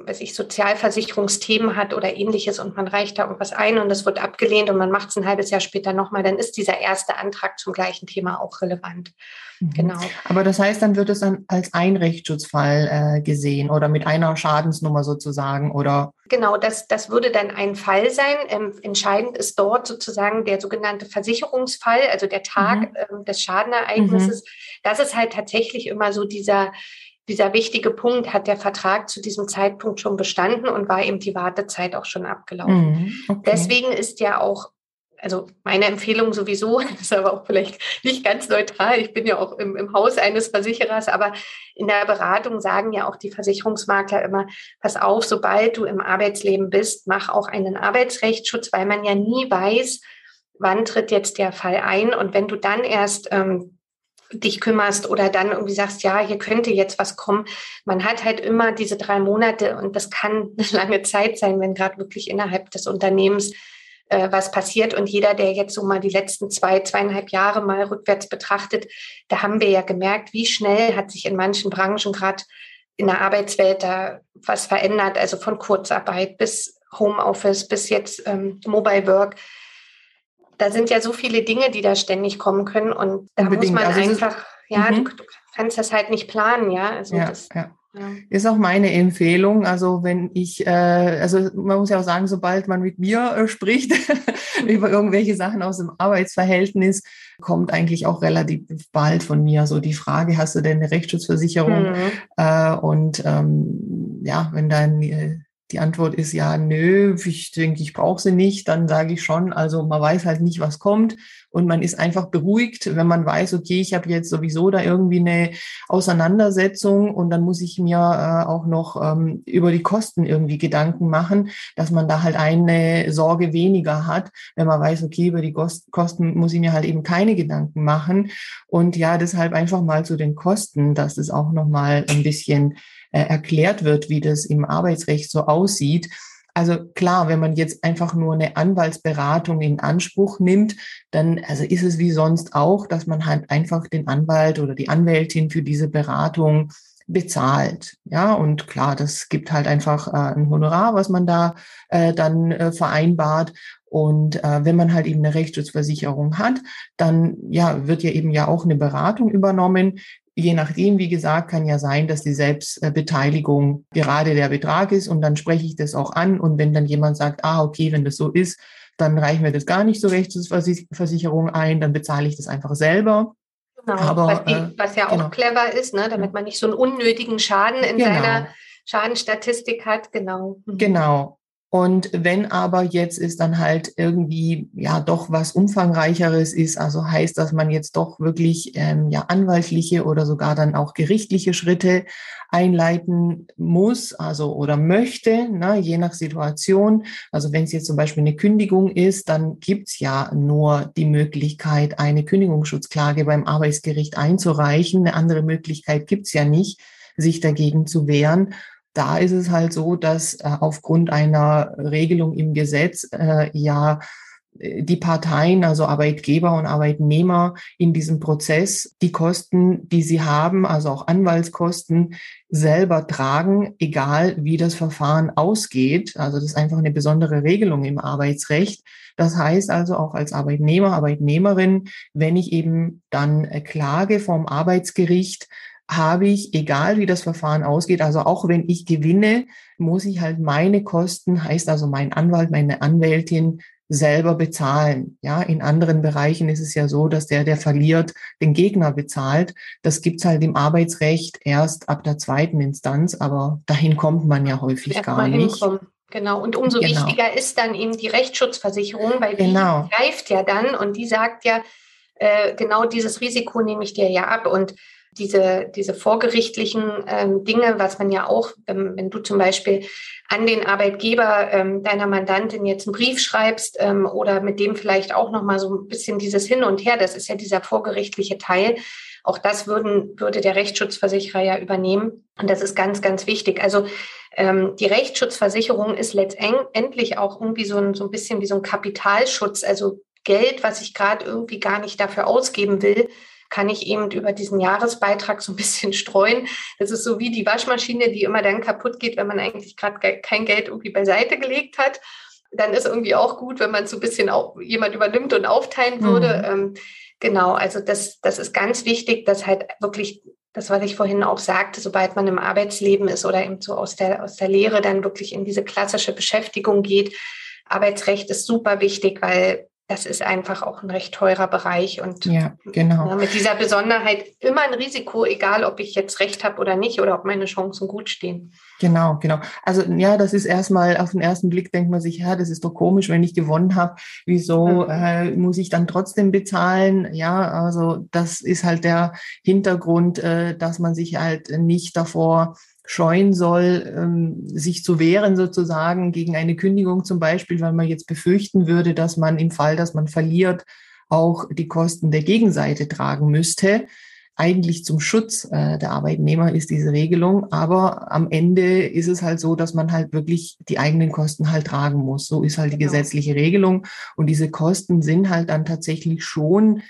Speaker 2: weiß ich, Sozialversicherungsthemen hat oder ähnliches und man reicht da irgendwas ein und es wird abgelehnt und man macht es ein halbes Jahr später nochmal, dann ist dieser erste Antrag zum gleichen Thema auch relevant.
Speaker 1: Mhm. Genau. Aber das heißt, dann wird es dann als ein Rechtsschutzfall äh, gesehen oder mit einer Schadensnummer sozusagen oder?
Speaker 2: Genau, das, das würde dann ein Fall sein. Ähm, entscheidend ist dort sozusagen der sogenannte Versicherungsfall, also der Tag mhm. ähm, des Schadenereignisses. Mhm. Das ist halt tatsächlich immer so dieser dieser wichtige Punkt, hat der Vertrag zu diesem Zeitpunkt schon bestanden und war eben die Wartezeit auch schon abgelaufen. Mhm, okay. Deswegen ist ja auch, also meine Empfehlung sowieso, ist aber auch vielleicht nicht ganz neutral, ich bin ja auch im, im Haus eines Versicherers, aber in der Beratung sagen ja auch die Versicherungsmakler immer, pass auf, sobald du im Arbeitsleben bist, mach auch einen Arbeitsrechtsschutz, weil man ja nie weiß, wann tritt jetzt der Fall ein. Und wenn du dann erst ähm, dich kümmerst oder dann irgendwie sagst, ja, hier könnte jetzt was kommen. Man hat halt immer diese drei Monate und das kann eine lange Zeit sein, wenn gerade wirklich innerhalb des Unternehmens äh, was passiert. Und jeder, der jetzt so mal die letzten zwei, zweieinhalb Jahre mal rückwärts betrachtet, da haben wir ja gemerkt, wie schnell hat sich in manchen Branchen gerade in der Arbeitswelt da was verändert, also von Kurzarbeit bis Homeoffice bis jetzt ähm, Mobile Work da sind ja so viele Dinge, die da ständig kommen können und da Unbedingt. muss man also einfach, ja, mhm. du, du, kannst das halt nicht planen, ja. Also
Speaker 1: ja,
Speaker 2: das,
Speaker 1: ja. Ja. Ist auch meine Empfehlung. Also wenn ich, äh, also man muss ja auch sagen, sobald man mit mir äh, spricht über irgendwelche Sachen aus dem Arbeitsverhältnis, kommt eigentlich auch relativ bald von mir so die Frage, hast du denn eine Rechtsschutzversicherung? Mhm. Äh, und ähm, ja, wenn dann äh, die Antwort ist ja, nö, ich denke, ich brauche sie nicht, dann sage ich schon, also man weiß halt nicht, was kommt und man ist einfach beruhigt, wenn man weiß, okay, ich habe jetzt sowieso da irgendwie eine Auseinandersetzung und dann muss ich mir äh, auch noch ähm, über die Kosten irgendwie Gedanken machen, dass man da halt eine Sorge weniger hat, wenn man weiß, okay, über die Kosten muss ich mir halt eben keine Gedanken machen und ja, deshalb einfach mal zu den Kosten, dass es auch noch mal ein bisschen äh, erklärt wird, wie das im Arbeitsrecht so aussieht. Also klar, wenn man jetzt einfach nur eine Anwaltsberatung in Anspruch nimmt, dann also ist es wie sonst auch, dass man halt einfach den Anwalt oder die Anwältin für diese Beratung bezahlt. Ja, und klar, das gibt halt einfach äh, ein Honorar, was man da äh, dann äh, vereinbart. Und äh, wenn man halt eben eine Rechtsschutzversicherung hat, dann ja wird ja eben ja auch eine Beratung übernommen, Je nachdem, wie gesagt, kann ja sein, dass die Selbstbeteiligung gerade der Betrag ist und dann spreche ich das auch an und wenn dann jemand sagt, ah, okay, wenn das so ist, dann reichen wir das gar nicht zur Rechtsversicherung ein, dann bezahle ich das einfach selber.
Speaker 2: Genau, Aber, was, die, äh, was ja auch genau. clever ist, ne, damit man nicht so einen unnötigen Schaden in genau. seiner Schadenstatistik hat, genau.
Speaker 1: Mhm. Genau. Und wenn aber jetzt ist dann halt irgendwie ja doch was umfangreicheres ist, also heißt, dass man jetzt doch wirklich ähm, ja anwaltliche oder sogar dann auch gerichtliche Schritte einleiten muss, also oder möchte, ne, je nach Situation. Also wenn es jetzt zum Beispiel eine Kündigung ist, dann gibt's ja nur die Möglichkeit, eine Kündigungsschutzklage beim Arbeitsgericht einzureichen. Eine andere Möglichkeit gibt's ja nicht sich dagegen zu wehren da ist es halt so, dass äh, aufgrund einer Regelung im Gesetz äh, ja äh, die Parteien, also Arbeitgeber und Arbeitnehmer in diesem Prozess die Kosten, die sie haben, also auch Anwaltskosten, selber tragen, egal wie das Verfahren ausgeht. Also das ist einfach eine besondere Regelung im Arbeitsrecht. Das heißt also auch als Arbeitnehmer, Arbeitnehmerin, wenn ich eben dann äh, klage vom Arbeitsgericht, habe ich, egal wie das Verfahren ausgeht, also auch wenn ich gewinne, muss ich halt meine Kosten, heißt also mein Anwalt, meine Anwältin selber bezahlen. Ja, in anderen Bereichen ist es ja so, dass der, der verliert, den Gegner bezahlt. Das gibt's halt im Arbeitsrecht erst ab der zweiten Instanz, aber dahin kommt man ja häufig Erst gar nicht. Hinkommen.
Speaker 2: Genau, und umso genau. wichtiger ist dann eben die Rechtsschutzversicherung, weil genau. die greift ja dann und die sagt ja, äh, genau dieses Risiko nehme ich dir ja ab. Und diese, diese vorgerichtlichen ähm, Dinge, was man ja auch, ähm, wenn du zum Beispiel an den Arbeitgeber ähm, deiner Mandantin jetzt einen Brief schreibst ähm, oder mit dem vielleicht auch nochmal so ein bisschen dieses Hin und Her, das ist ja dieser vorgerichtliche Teil. Auch das würden, würde der Rechtsschutzversicherer ja übernehmen. Und das ist ganz, ganz wichtig. Also ähm, die Rechtsschutzversicherung ist letztendlich auch irgendwie so ein, so ein bisschen wie so ein Kapitalschutz. Also Geld, was ich gerade irgendwie gar nicht dafür ausgeben will, kann ich eben über diesen Jahresbeitrag so ein bisschen streuen. Das ist so wie die Waschmaschine, die immer dann kaputt geht, wenn man eigentlich gerade kein Geld irgendwie beiseite gelegt hat. Dann ist irgendwie auch gut, wenn man so ein bisschen auch jemand übernimmt und aufteilen würde. Mhm. Ähm, genau, also das, das ist ganz wichtig, dass halt wirklich das, was ich vorhin auch sagte, sobald man im Arbeitsleben ist oder eben so aus der, aus der Lehre dann wirklich in diese klassische Beschäftigung geht. Arbeitsrecht ist super wichtig, weil das ist einfach auch ein recht teurer Bereich und
Speaker 1: ja, genau.
Speaker 2: Ja, mit dieser Besonderheit immer ein Risiko, egal ob ich jetzt recht habe oder nicht oder ob meine Chancen gut stehen.
Speaker 1: Genau, genau. Also ja, das ist erstmal auf den ersten Blick denkt man sich, ja, das ist doch komisch, wenn ich gewonnen habe, wieso mhm. äh, muss ich dann trotzdem bezahlen? Ja, also das ist halt der Hintergrund, äh, dass man sich halt nicht davor scheuen soll, ähm, sich zu wehren sozusagen gegen eine Kündigung zum Beispiel, weil man jetzt befürchten würde, dass man im Fall, dass man verliert, auch die Kosten der Gegenseite tragen müsste. Eigentlich zum Schutz äh, der Arbeitnehmer ist diese Regelung, aber am Ende ist es halt so, dass man halt wirklich die eigenen Kosten halt tragen muss. So ist halt die genau. gesetzliche Regelung und diese Kosten sind halt dann tatsächlich schon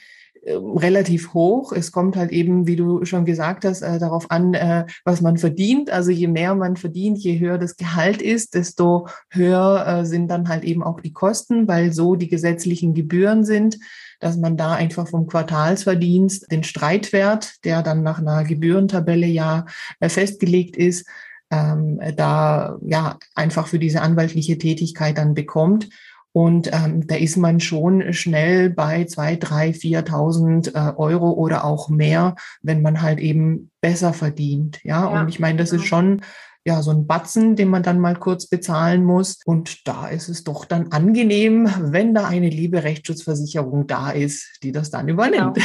Speaker 1: relativ hoch. Es kommt halt eben, wie du schon gesagt hast, äh, darauf an, äh, was man verdient. Also je mehr man verdient, je höher das Gehalt ist, desto höher äh, sind dann halt eben auch die Kosten, weil so die gesetzlichen Gebühren sind, dass man da einfach vom Quartalsverdienst den Streitwert, der dann nach einer Gebührentabelle ja äh, festgelegt ist, ähm, da ja einfach für diese anwaltliche Tätigkeit dann bekommt. Und ähm, da ist man schon schnell bei zwei, drei, 4.000 äh, Euro oder auch mehr, wenn man halt eben besser verdient. Ja, ja und ich meine, das genau. ist schon ja so ein Batzen, den man dann mal kurz bezahlen muss. Und da ist es doch dann angenehm, wenn da eine liebe Rechtsschutzversicherung da ist, die das dann übernimmt.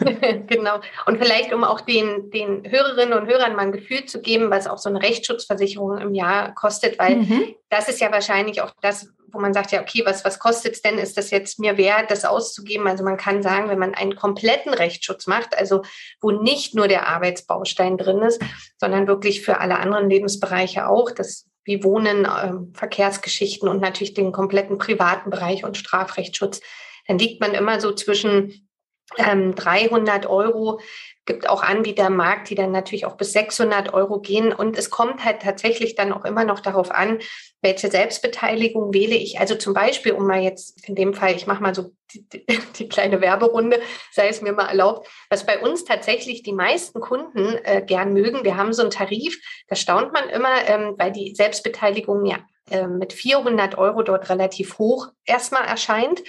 Speaker 2: Genau. genau. Und vielleicht, um auch den, den Hörerinnen und Hörern mal ein Gefühl zu geben, was auch so eine Rechtsschutzversicherung im Jahr kostet, weil mhm. das ist ja wahrscheinlich auch das, wo man sagt, ja, okay, was, was kostet es denn? Ist das jetzt mir wert, das auszugeben? Also man kann sagen, wenn man einen kompletten Rechtsschutz macht, also wo nicht nur der Arbeitsbaustein drin ist, sondern wirklich für alle anderen Lebensbereiche auch, das wie Wohnen, äh, Verkehrsgeschichten und natürlich den kompletten privaten Bereich und Strafrechtsschutz, dann liegt man immer so zwischen ähm, 300 Euro gibt auch Anbieter im Markt, die dann natürlich auch bis 600 Euro gehen. Und es kommt halt tatsächlich dann auch immer noch darauf an, welche Selbstbeteiligung wähle ich. Also zum Beispiel, um mal jetzt in dem Fall, ich mache mal so die, die, die, kleine Werberunde, sei es mir mal erlaubt, was bei uns tatsächlich die meisten Kunden äh, gern mögen. Wir haben so einen Tarif, da staunt man immer, ähm, weil die Selbstbeteiligung ja äh, mit 400 Euro dort relativ hoch erstmal erscheint.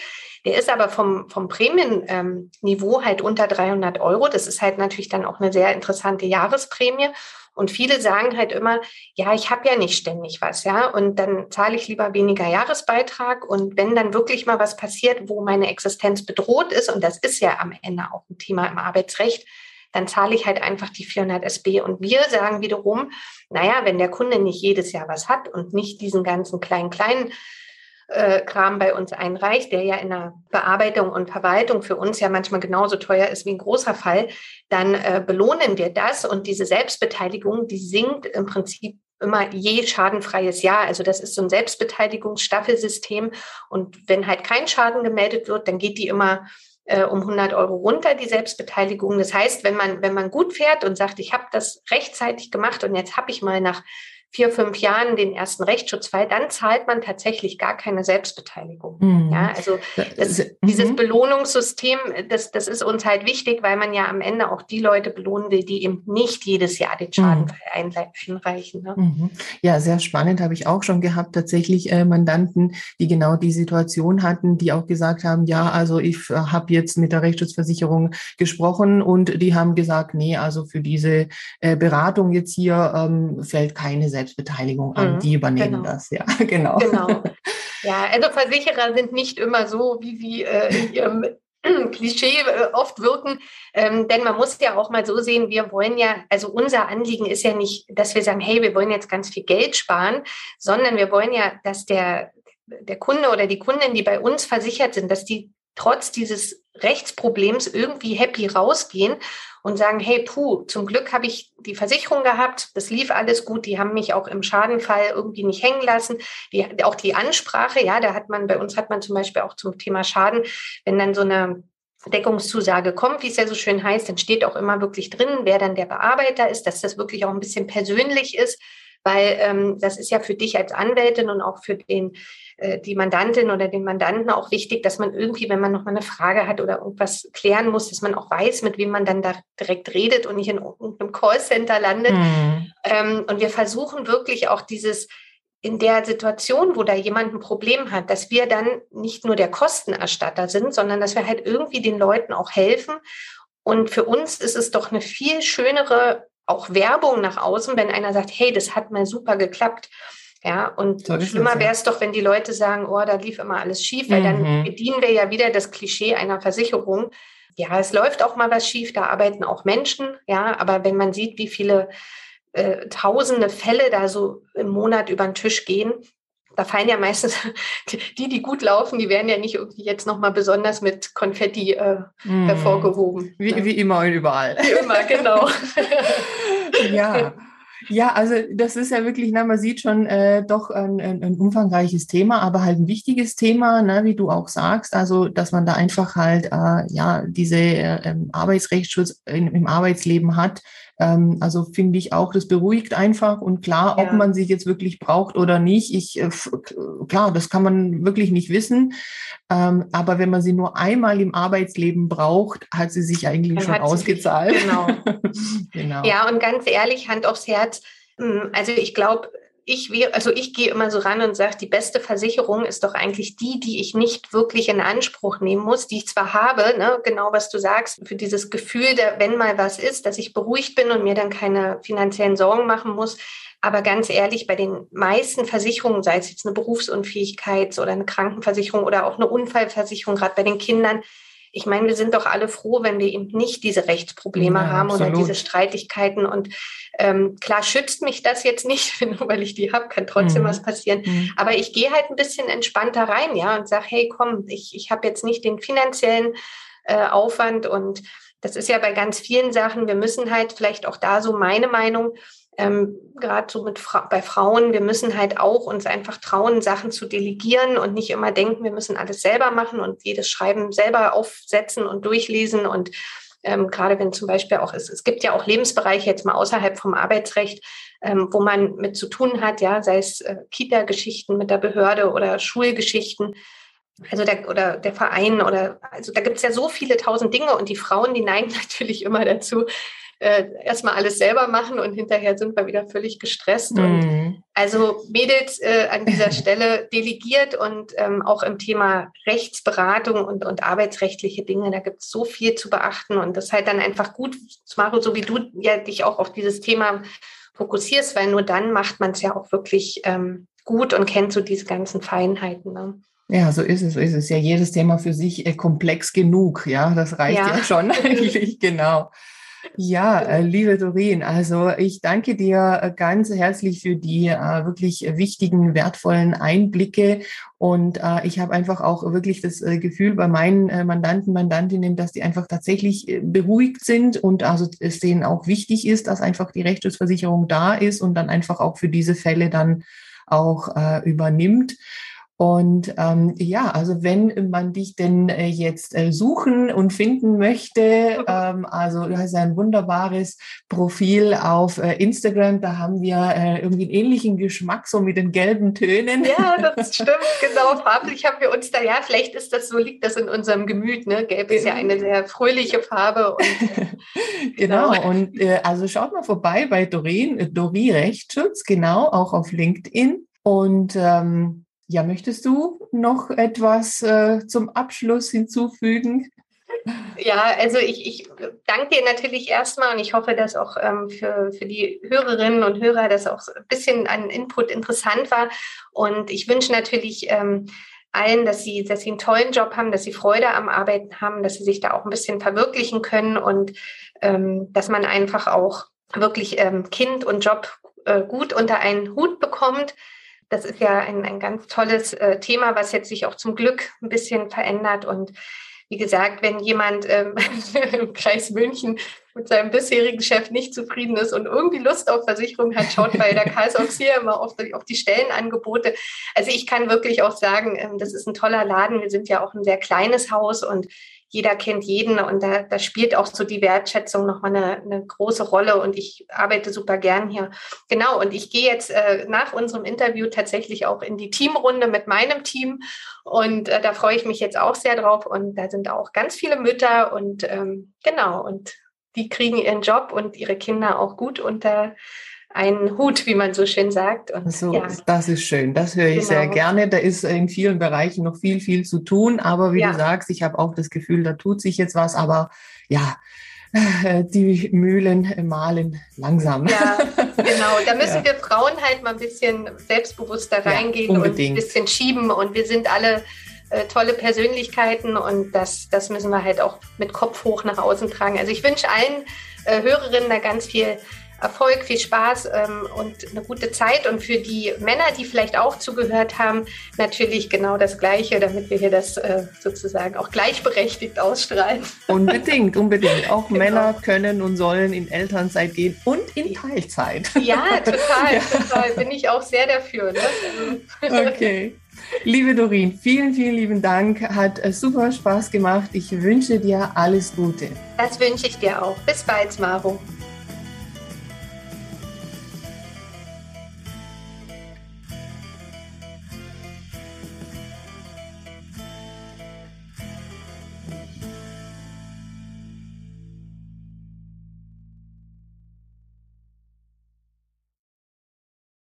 Speaker 2: Der ist aber vom, vom Prämienniveau ähm, halt unter 300 Euro. Das ist halt natürlich dann auch eine sehr interessante Jahresprämie. Und viele sagen halt immer, ja, ich habe ja nicht ständig was, ja, und dann zahle ich lieber weniger Jahresbeitrag. Und wenn dann wirklich mal was passiert, wo meine Existenz bedroht ist, und das ist ja am Ende auch ein Thema im Arbeitsrecht, dann zahle ich halt einfach die 400 SB. Und wir sagen wiederum, naja, wenn der Kunde nicht jedes Jahr was hat und nicht diesen ganzen kleinen, kleinen äh, Kram bei uns einreicht, der ja in der Bearbeitung und Verwaltung für uns ja manchmal genauso teuer ist wie ein großer Fall, dann äh, belohnen wir das und diese Selbstbeteiligung, die sinkt im Prinzip immer je schadenfreies Jahr. Also das ist so ein Selbstbeteiligungsstaffelsystem und wenn halt kein Schaden gemeldet wird, dann geht die immer äh, um 100 Euro runter, die Selbstbeteiligung. Das heißt, wenn man, wenn man gut fährt und sagt, ich habe das rechtzeitig gemacht und jetzt habe ich mal nach vier, fünf Jahren den ersten Rechtsschutzfall, dann zahlt man tatsächlich gar keine Selbstbeteiligung. Mhm. Ja, also das, dieses mhm. Belohnungssystem, das, das ist uns halt wichtig, weil man ja am Ende auch die Leute belohnen will, die eben nicht jedes Jahr den Schadenfall mhm. einreichen. Ne?
Speaker 1: Mhm. Ja, sehr spannend habe ich auch schon gehabt, tatsächlich äh, Mandanten, die genau die Situation hatten, die auch gesagt haben, ja, also ich äh, habe jetzt mit der Rechtsschutzversicherung gesprochen und die haben gesagt, nee, also für diese äh, Beratung jetzt hier ähm, fällt keine Selbstbeteiligung an. Mhm, die übernehmen genau. das, ja, genau. Genau.
Speaker 2: Ja, also Versicherer sind nicht immer so, wie sie äh, in ihrem Klischee äh, oft wirken. Ähm, denn man muss ja auch mal so sehen, wir wollen ja, also unser Anliegen ist ja nicht, dass wir sagen, hey, wir wollen jetzt ganz viel Geld sparen, sondern wir wollen ja, dass der, der Kunde oder die Kundin, die bei uns versichert sind, dass die trotz dieses Rechtsproblems irgendwie happy rausgehen und sagen, hey, puh, zum Glück habe ich die Versicherung gehabt, das lief alles gut, die haben mich auch im Schadenfall irgendwie nicht hängen lassen. Die, auch die Ansprache, ja, da hat man, bei uns hat man zum Beispiel auch zum Thema Schaden, wenn dann so eine Deckungszusage kommt, wie es ja so schön heißt, dann steht auch immer wirklich drin, wer dann der Bearbeiter ist, dass das wirklich auch ein bisschen persönlich ist, weil ähm, das ist ja für dich als Anwältin und auch für den äh, die Mandantin oder den Mandanten auch wichtig, dass man irgendwie, wenn man noch mal eine Frage hat oder irgendwas klären muss, dass man auch weiß, mit wem man dann da direkt redet und nicht in irgendeinem Callcenter landet. Mhm. Ähm, und wir versuchen wirklich auch dieses in der Situation, wo da jemand ein Problem hat, dass wir dann nicht nur der Kostenerstatter sind, sondern dass wir halt irgendwie den Leuten auch helfen. Und für uns ist es doch eine viel schönere auch Werbung nach außen, wenn einer sagt, hey, das hat mal super geklappt. Ja, und so schlimmer wäre es doch, wenn die Leute sagen, oh, da lief immer alles schief, weil mhm. dann bedienen wir ja wieder das Klischee einer Versicherung. Ja, es läuft auch mal was schief, da arbeiten auch Menschen, ja, aber wenn man sieht, wie viele äh, tausende Fälle da so im Monat über den Tisch gehen, da fallen ja meistens die, die gut laufen, die werden ja nicht irgendwie jetzt nochmal besonders mit Konfetti äh, mm. hervorgehoben.
Speaker 1: Wie, ne? wie immer und überall.
Speaker 2: Wie immer, genau.
Speaker 1: ja. Ja, also das ist ja wirklich, na, man sieht schon äh, doch ein, ein, ein umfangreiches Thema, aber halt ein wichtiges Thema, ne, wie du auch sagst, also dass man da einfach halt äh, ja diese äh, ähm, Arbeitsrechtsschutz in, im Arbeitsleben hat, ähm, also finde ich auch, das beruhigt einfach und klar, ja. ob man sich jetzt wirklich braucht oder nicht, ich, äh, klar, das kann man wirklich nicht wissen. Ähm, aber wenn man sie nur einmal im Arbeitsleben braucht, hat sie sich eigentlich Dann schon ausgezahlt.
Speaker 2: Sich, genau. genau. Ja, und ganz ehrlich, Hand aufs Herz. Hm, also ich glaube, ich also ich gehe immer so ran und sage, die beste Versicherung ist doch eigentlich die, die ich nicht wirklich in Anspruch nehmen muss, die ich zwar habe, ne, genau was du sagst, für dieses Gefühl, der, wenn mal was ist, dass ich beruhigt bin und mir dann keine finanziellen Sorgen machen muss. Aber ganz ehrlich, bei den meisten Versicherungen, sei es jetzt eine Berufsunfähigkeit oder eine Krankenversicherung oder auch eine Unfallversicherung, gerade bei den Kindern, ich meine, wir sind doch alle froh, wenn wir eben nicht diese Rechtsprobleme ja, haben absolut. oder diese Streitigkeiten. Und ähm, klar schützt mich das jetzt nicht, nur weil ich die habe, kann trotzdem mhm. was passieren. Mhm. Aber ich gehe halt ein bisschen entspannter rein, ja, und sage, hey, komm, ich, ich habe jetzt nicht den finanziellen äh, Aufwand und das ist ja bei ganz vielen Sachen. Wir müssen halt vielleicht auch da so meine Meinung, ähm, gerade so mit Fra bei Frauen, wir müssen halt auch uns einfach trauen, Sachen zu delegieren und nicht immer denken, wir müssen alles selber machen und jedes Schreiben selber aufsetzen und durchlesen und ähm, gerade wenn zum Beispiel auch, es, es gibt ja auch Lebensbereiche jetzt mal außerhalb vom Arbeitsrecht, ähm, wo man mit zu tun hat, ja, sei es äh, Kita-Geschichten mit der Behörde oder Schulgeschichten. Also der, oder der Verein oder also da gibt es ja so viele tausend Dinge und die Frauen, die neigen natürlich immer dazu, äh, erstmal alles selber machen und hinterher sind wir wieder völlig gestresst. Mhm. Und also Mädels äh, an dieser Stelle delegiert und ähm, auch im Thema Rechtsberatung und, und arbeitsrechtliche Dinge, da gibt es so viel zu beachten und das ist halt dann einfach gut, Maro, so wie du ja dich auch auf dieses Thema fokussierst, weil nur dann macht man es ja auch wirklich ähm, gut und kennt so diese ganzen Feinheiten. Ne?
Speaker 1: Ja, so ist es, so ist es. Ja, jedes Thema für sich äh, komplex genug. Ja, das reicht ja, ja schon eigentlich, genau. Ja, äh, liebe Doreen, also ich danke dir äh, ganz herzlich für die äh, wirklich wichtigen, wertvollen Einblicke. Und äh, ich habe einfach auch wirklich das äh, Gefühl bei meinen äh, Mandanten, Mandantinnen, dass die einfach tatsächlich beruhigt sind und also es denen auch wichtig ist, dass einfach die Rechtsschutzversicherung da ist und dann einfach auch für diese Fälle dann auch übernimmt. Und ähm, ja, also wenn man dich denn äh, jetzt äh, suchen und finden möchte, ähm, also du hast ein wunderbares Profil auf äh, Instagram, da haben wir äh, irgendwie einen ähnlichen Geschmack, so mit den gelben Tönen.
Speaker 2: Ja, das stimmt, genau. Farblich haben wir uns da, ja, vielleicht ist das so, liegt das in unserem Gemüt, ne? Gelb ist ja eine sehr fröhliche Farbe. Und,
Speaker 1: genau. genau, und äh, also schaut mal vorbei bei Doreen, äh, Dori Rechtsschutz, genau, auch auf LinkedIn. Und ähm, ja, möchtest du noch etwas äh, zum Abschluss hinzufügen?
Speaker 2: Ja, also ich, ich danke dir natürlich erstmal und ich hoffe, dass auch ähm, für, für die Hörerinnen und Hörer das auch ein bisschen an Input interessant war. Und ich wünsche natürlich ähm, allen, dass sie, dass sie einen tollen Job haben, dass sie Freude am Arbeiten haben, dass sie sich da auch ein bisschen verwirklichen können und ähm, dass man einfach auch wirklich ähm, Kind und Job äh, gut unter einen Hut bekommt das ist ja ein, ein ganz tolles äh, Thema, was jetzt sich auch zum Glück ein bisschen verändert. Und wie gesagt, wenn jemand ähm, im Kreis München mit seinem bisherigen Chef nicht zufrieden ist und irgendwie Lust auf Versicherung hat, schaut bei der Karlsaugs hier immer auf die, auf die Stellenangebote. Also ich kann wirklich auch sagen, ähm, das ist ein toller Laden. Wir sind ja auch ein sehr kleines Haus und jeder kennt jeden und da, da spielt auch so die Wertschätzung nochmal eine, eine große Rolle und ich arbeite super gern hier. Genau, und ich gehe jetzt äh, nach unserem Interview tatsächlich auch in die Teamrunde mit meinem Team und äh, da freue ich mich jetzt auch sehr drauf und da sind auch ganz viele Mütter und ähm, genau, und die kriegen ihren Job und ihre Kinder auch gut unter einen Hut, wie man so schön sagt.
Speaker 1: Und, so, ja. Das ist schön, das höre ich genau. sehr gerne. Da ist in vielen Bereichen noch viel, viel zu tun, aber wie ja. du sagst, ich habe auch das Gefühl, da tut sich jetzt was, aber ja, äh, die Mühlen malen langsam.
Speaker 2: Ja, genau. Da müssen ja. wir Frauen halt mal ein bisschen selbstbewusster reingehen ja, und ein bisschen schieben. Und wir sind alle äh, tolle Persönlichkeiten und das, das müssen wir halt auch mit Kopf hoch nach außen tragen. Also ich wünsche allen äh, Hörerinnen da ganz viel Erfolg, viel Spaß ähm, und eine gute Zeit. Und für die Männer, die vielleicht auch zugehört haben, natürlich genau das Gleiche, damit wir hier das äh, sozusagen auch gleichberechtigt ausstrahlen.
Speaker 1: Unbedingt, unbedingt. Auch genau. Männer können und sollen in Elternzeit gehen und in Teilzeit.
Speaker 2: Ja, total, ja. total. Bin ich auch sehr dafür. Ne?
Speaker 1: Okay. Liebe Dorin, vielen, vielen lieben Dank. Hat äh, super Spaß gemacht. Ich wünsche dir alles Gute.
Speaker 2: Das wünsche ich dir auch. Bis bald, Maro.